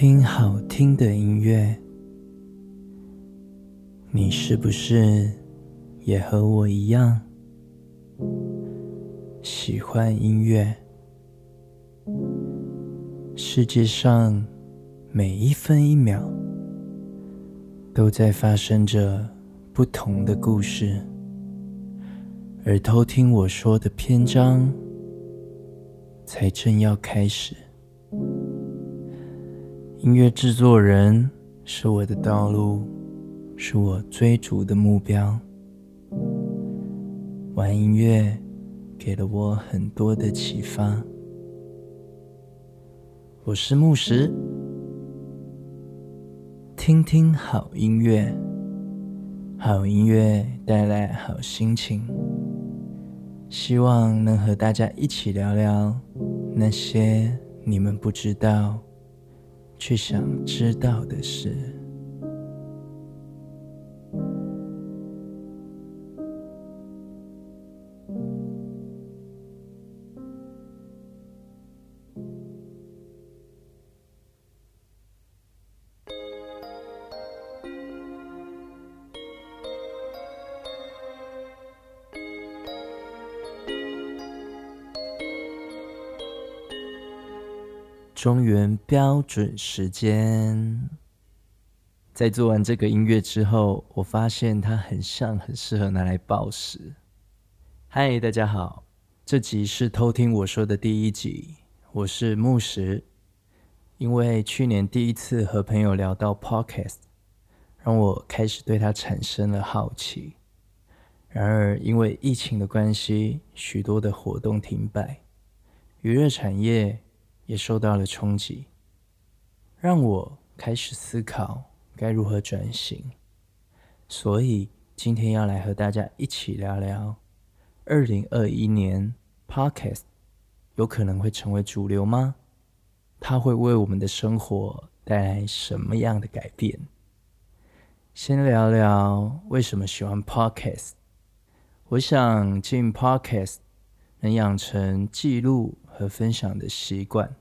听好听的音乐，你是不是也和我一样喜欢音乐？世界上每一分一秒都在发生着不同的故事，而偷听我说的篇章才正要开始。音乐制作人是我的道路，是我追逐的目标。玩音乐给了我很多的启发。我是牧师，听听好音乐，好音乐带来好心情。希望能和大家一起聊聊那些你们不知道。却想知道的是。中原标准时间，在做完这个音乐之后，我发现它很像，很适合拿来报时。嗨，大家好，这集是偷听我说的第一集，我是牧师。因为去年第一次和朋友聊到 Podcast，让我开始对它产生了好奇。然而，因为疫情的关系，许多的活动停摆，娱乐产业。也受到了冲击，让我开始思考该如何转型。所以今天要来和大家一起聊聊，二零二一年 Podcast 有可能会成为主流吗？它会为我们的生活带来什么样的改变？先聊聊为什么喜欢 Podcast。我想进 Podcast 能养成记录和分享的习惯，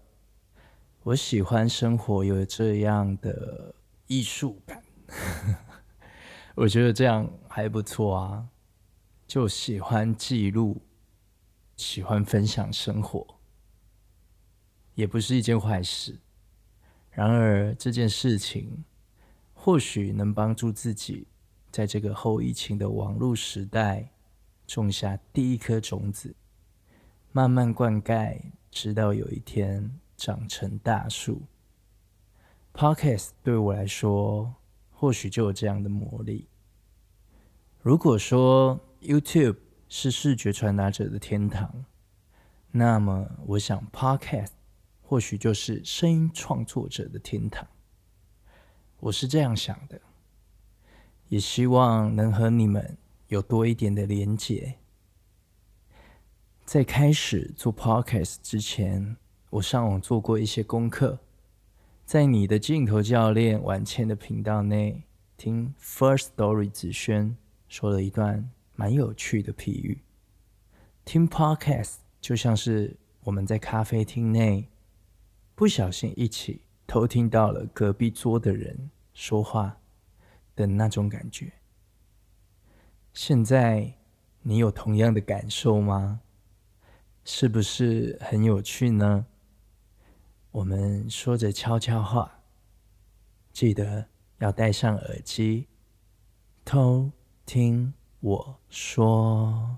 我喜欢生活有这样的艺术感，我觉得这样还不错啊。就喜欢记录，喜欢分享生活，也不是一件坏事。然而这件事情或许能帮助自己，在这个后疫情的网络时代，种下第一颗种子。慢慢灌溉，直到有一天长成大树。Podcast 对我来说，或许就有这样的魔力。如果说 YouTube 是视觉传达者的天堂，那么我想 Podcast 或许就是声音创作者的天堂。我是这样想的，也希望能和你们有多一点的连结。在开始做 Podcast 之前，我上网做过一些功课，在你的镜头教练婉倩的频道内，听 First Story 子轩说了一段蛮有趣的譬喻：听 Podcast 就像是我们在咖啡厅内不小心一起偷听到了隔壁桌的人说话的那种感觉。现在你有同样的感受吗？是不是很有趣呢？我们说着悄悄话，记得要戴上耳机，偷听我说。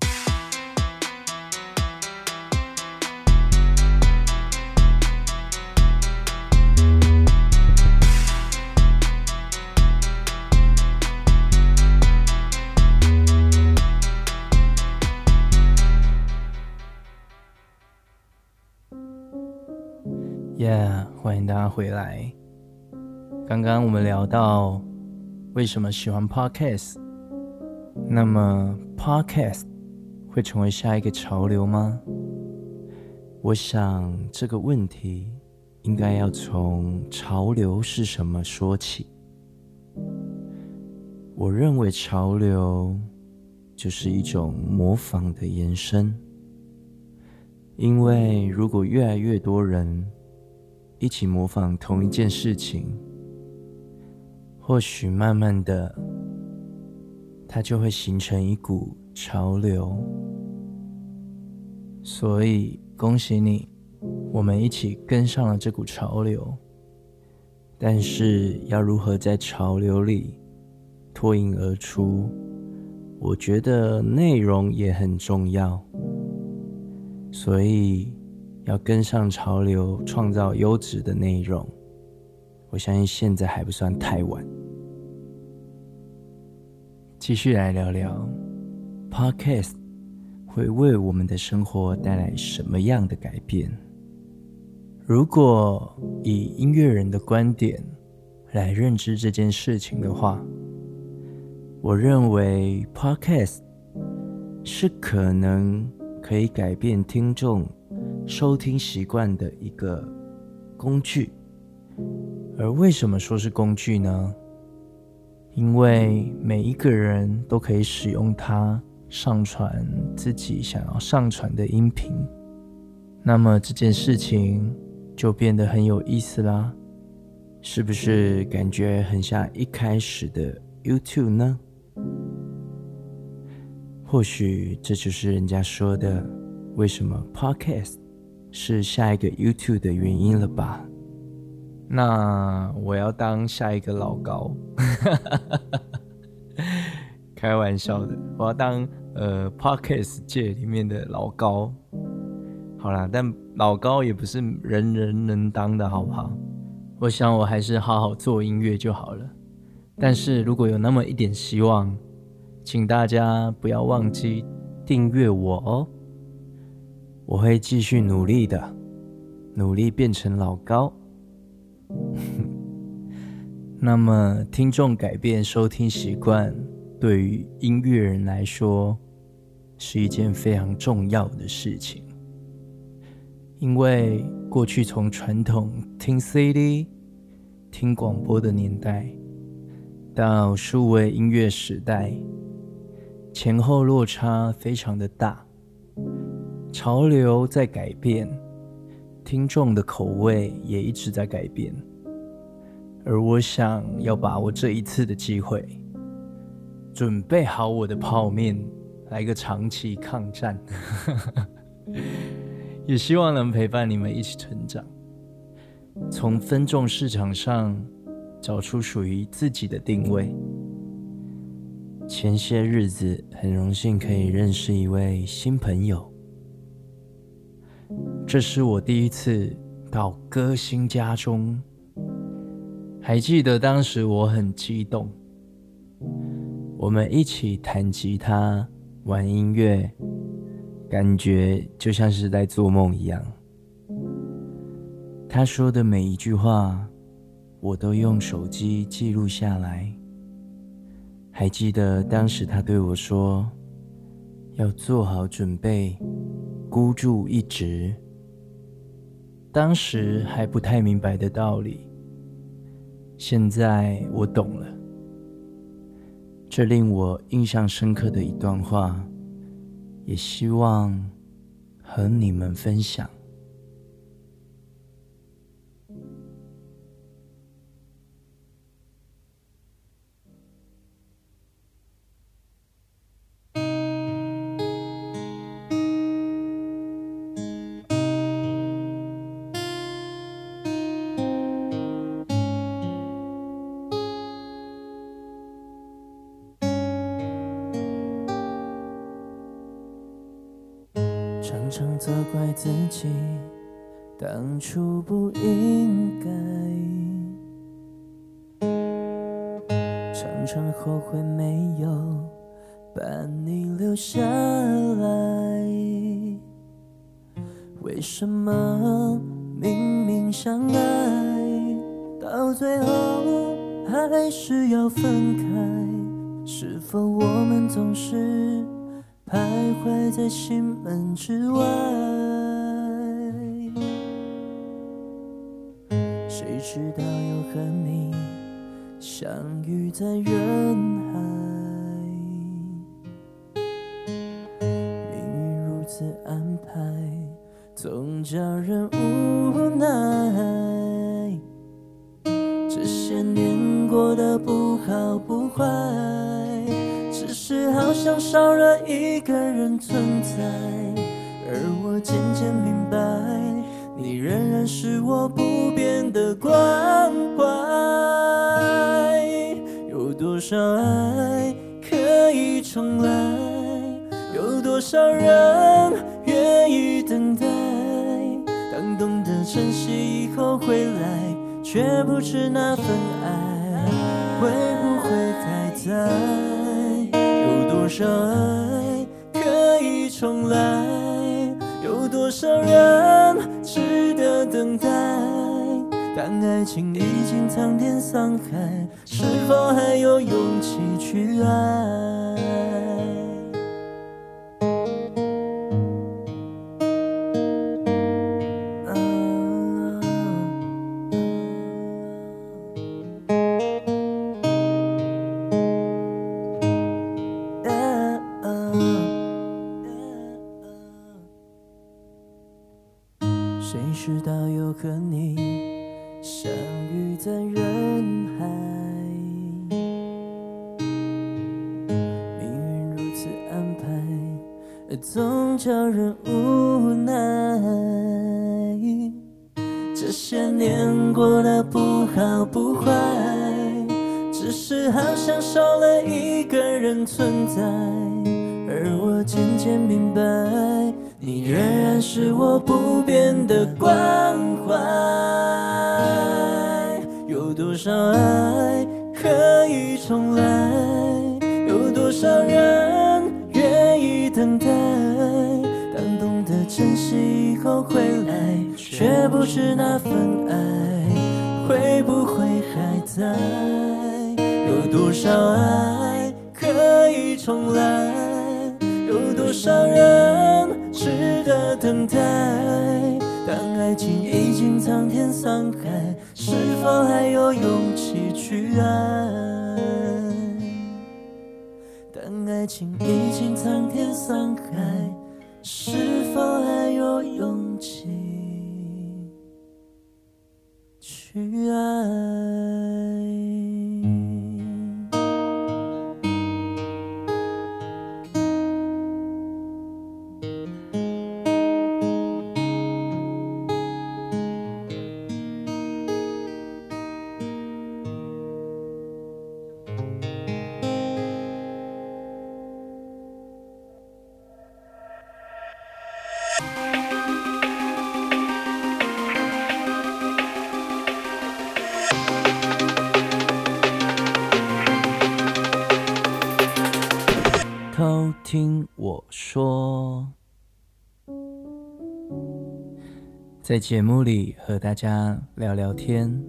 欢迎大家回来。刚刚我们聊到为什么喜欢 Podcast，那么 Podcast 会成为下一个潮流吗？我想这个问题应该要从潮流是什么说起。我认为潮流就是一种模仿的延伸，因为如果越来越多人一起模仿同一件事情，或许慢慢的，它就会形成一股潮流。所以恭喜你，我们一起跟上了这股潮流。但是要如何在潮流里脱颖而出？我觉得内容也很重要。所以。要跟上潮流，创造优质的内容。我相信现在还不算太晚。继续来聊聊，Podcast 会为我们的生活带来什么样的改变？如果以音乐人的观点来认知这件事情的话，我认为 Podcast 是可能可以改变听众。收听习惯的一个工具，而为什么说是工具呢？因为每一个人都可以使用它上传自己想要上传的音频，那么这件事情就变得很有意思啦，是不是感觉很像一开始的 YouTube 呢？或许这就是人家说的为什么 Podcast 是下一个 YouTube 的原因了吧？那我要当下一个老高，开玩笑的，我要当呃 Podcast 界里面的老高。好啦，但老高也不是人人能当的，好不好？我想我还是好好做音乐就好了。但是如果有那么一点希望，请大家不要忘记订阅我哦。我会继续努力的，努力变成老高。那么，听众改变收听习惯，对于音乐人来说，是一件非常重要的事情。因为过去从传统听 CD、听广播的年代，到数位音乐时代，前后落差非常的大。潮流在改变，听众的口味也一直在改变，而我想要把握这一次的机会，准备好我的泡面，来个长期抗战，也希望能陪伴你们一起成长，从分众市场上找出属于自己的定位。前些日子很荣幸可以认识一位新朋友。这是我第一次到歌星家中，还记得当时我很激动。我们一起弹吉他、玩音乐，感觉就像是在做梦一样。他说的每一句话，我都用手机记录下来。还记得当时他对我说：“要做好准备，孤注一掷。”当时还不太明白的道理，现在我懂了。这令我印象深刻的一段话，也希望和你们分享。常常后悔没有把你留下来。为什么明明相爱，到最后还是要分开？是否我们总是？徘徊在心门之外，谁知道又和你相遇在人海，命运如此安排，总叫人无奈。这些年过得不好不坏，只是好像少了一个人存在。而我渐渐明白，你仍然是我不变的关怀。有多少爱可以重来？有多少人愿意等待？当懂得珍惜以后回来。却不知那份爱会不会还在？有多少爱可以重来？有多少人值得等待？但爱情已经桑田沧海，是否还有勇气去爱？好像少了一个人存在。而我渐渐明白，你仍然是我不变的关怀。有多少爱可以重来？有多少人愿意等待？当懂得珍惜以后回来，却不知那份爱会不会还在？多少爱可以重来？有多少人值得等待？当爱情已经桑田沧海，是否还有勇气去爱？当爱情已经桑田沧海。是否还有勇气去爱？听我说，在节目里和大家聊聊天，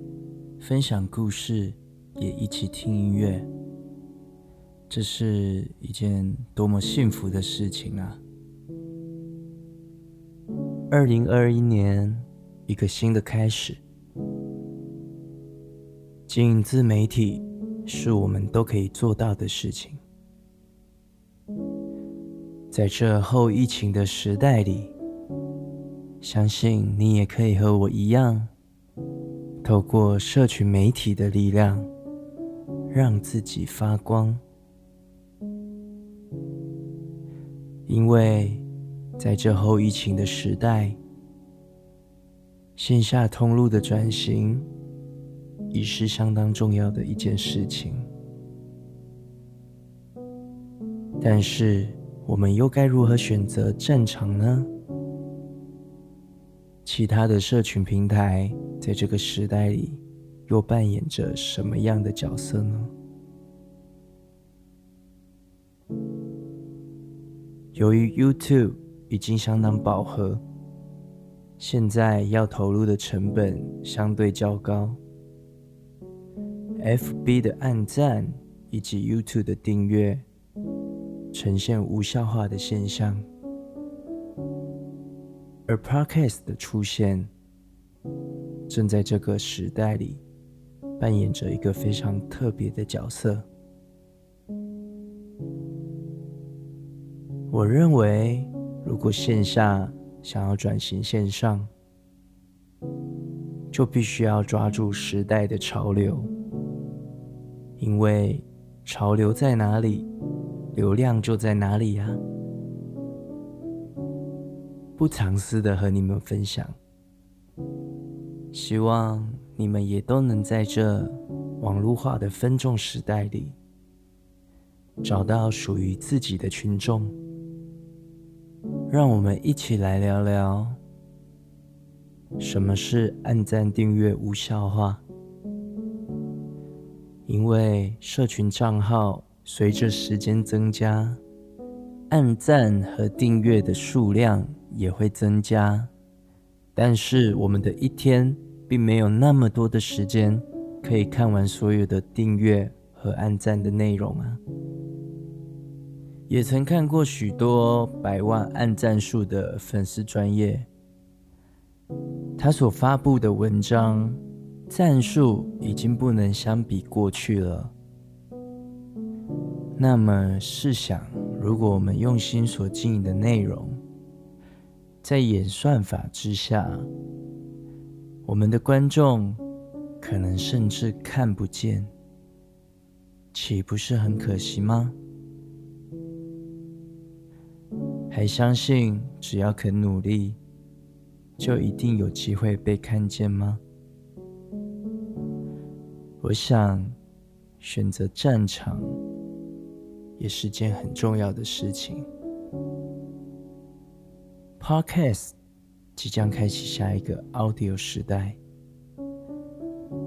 分享故事，也一起听音乐，这是一件多么幸福的事情啊！二零二一年，一个新的开始，经营自媒体是我们都可以做到的事情。在这后疫情的时代里，相信你也可以和我一样，透过社群媒体的力量，让自己发光。因为在这后疫情的时代，线下通路的转型已是相当重要的一件事情，但是，我们又该如何选择战场呢？其他的社群平台在这个时代里又扮演着什么样的角色呢？由于 YouTube 已经相当饱和，现在要投入的成本相对较高，FB 的按赞以及 YouTube 的订阅。呈现无效化的现象，而 Podcast 的出现，正在这个时代里扮演着一个非常特别的角色。我认为，如果线下想要转型线上，就必须要抓住时代的潮流，因为潮流在哪里，流量就在哪里呀。不藏私的和你们分享，希望你们也都能在这网络化的分众时代里，找到属于自己的群众。让我们一起来聊聊，什么是按赞订阅无效化？因为社群账号随着时间增加，按赞和订阅的数量也会增加，但是我们的一天并没有那么多的时间可以看完所有的订阅和按赞的内容啊。也曾看过许多百万按赞数的粉丝专业，他所发布的文章赞数已经不能相比过去了。那么试想，如果我们用心所经营的内容，在演算法之下，我们的观众可能甚至看不见，岂不是很可惜吗？还相信只要肯努力，就一定有机会被看见吗？我想，选择战场也是件很重要的事情。Podcast 即将开启下一个 Audio 时代，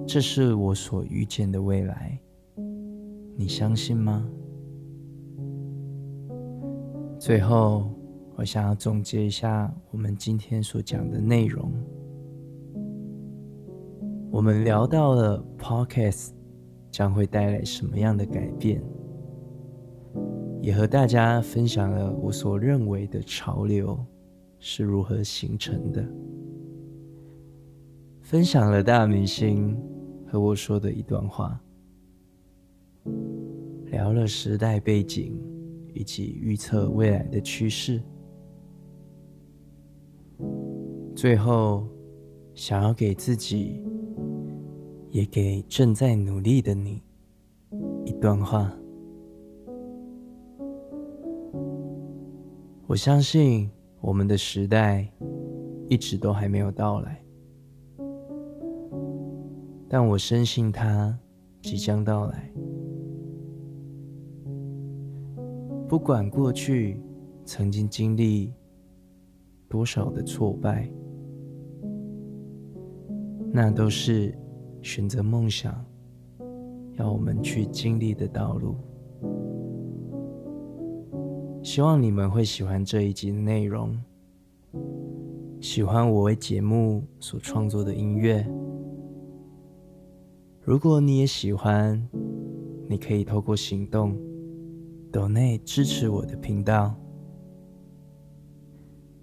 这是我所预见的未来，你相信吗？最后，我想要总结一下我们今天所讲的内容。我们聊到了 Podcast 将会带来什么样的改变，也和大家分享了我所认为的潮流是如何形成的，分享了大明星和我说的一段话，聊了时代背景。以及预测未来的趋势。最后，想要给自己，也给正在努力的你一段话。我相信我们的时代一直都还没有到来，但我深信它即将到来。不管过去曾经经历多少的挫败，那都是选择梦想要我们去经历的道路。希望你们会喜欢这一集的内容，喜欢我为节目所创作的音乐。如果你也喜欢，你可以透过行动。抖内支持我的频道，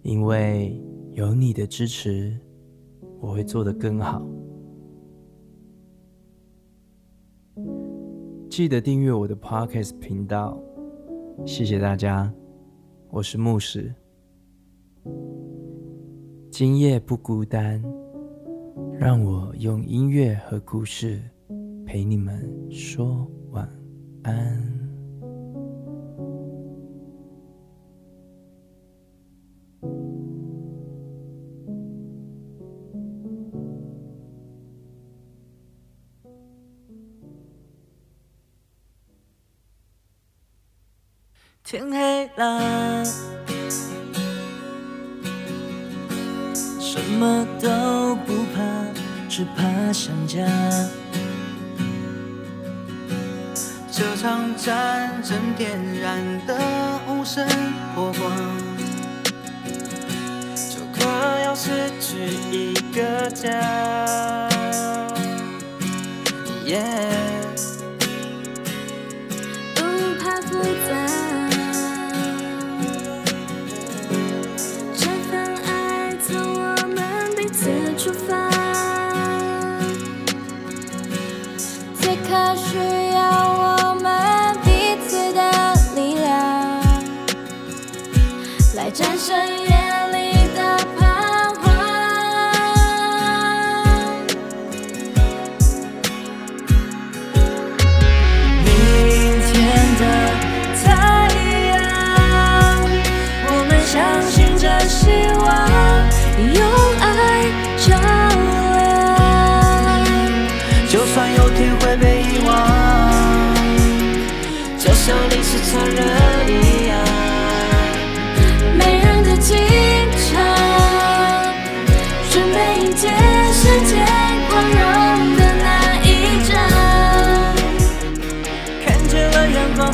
因为有你的支持，我会做得更好。记得订阅我的 Podcast 频道，谢谢大家。我是牧师，今夜不孤单，让我用音乐和故事陪你们说晚安。天黑了，什么都不怕，只怕想家。这场战争点燃的无声火光，就快要失去一个家。Yeah 也许。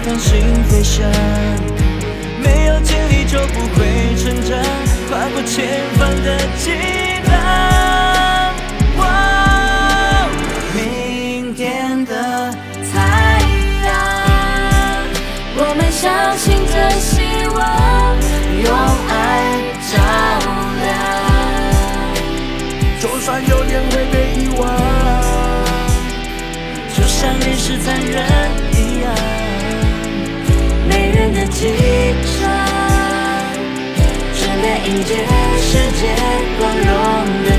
阳光繁星飞翔。就不会成长，跨过前方的激浪。明天的太阳，我们相信着希望，用爱照亮。就算有天会被遗忘，就像历史残忍，没人能记。迎接世界光荣的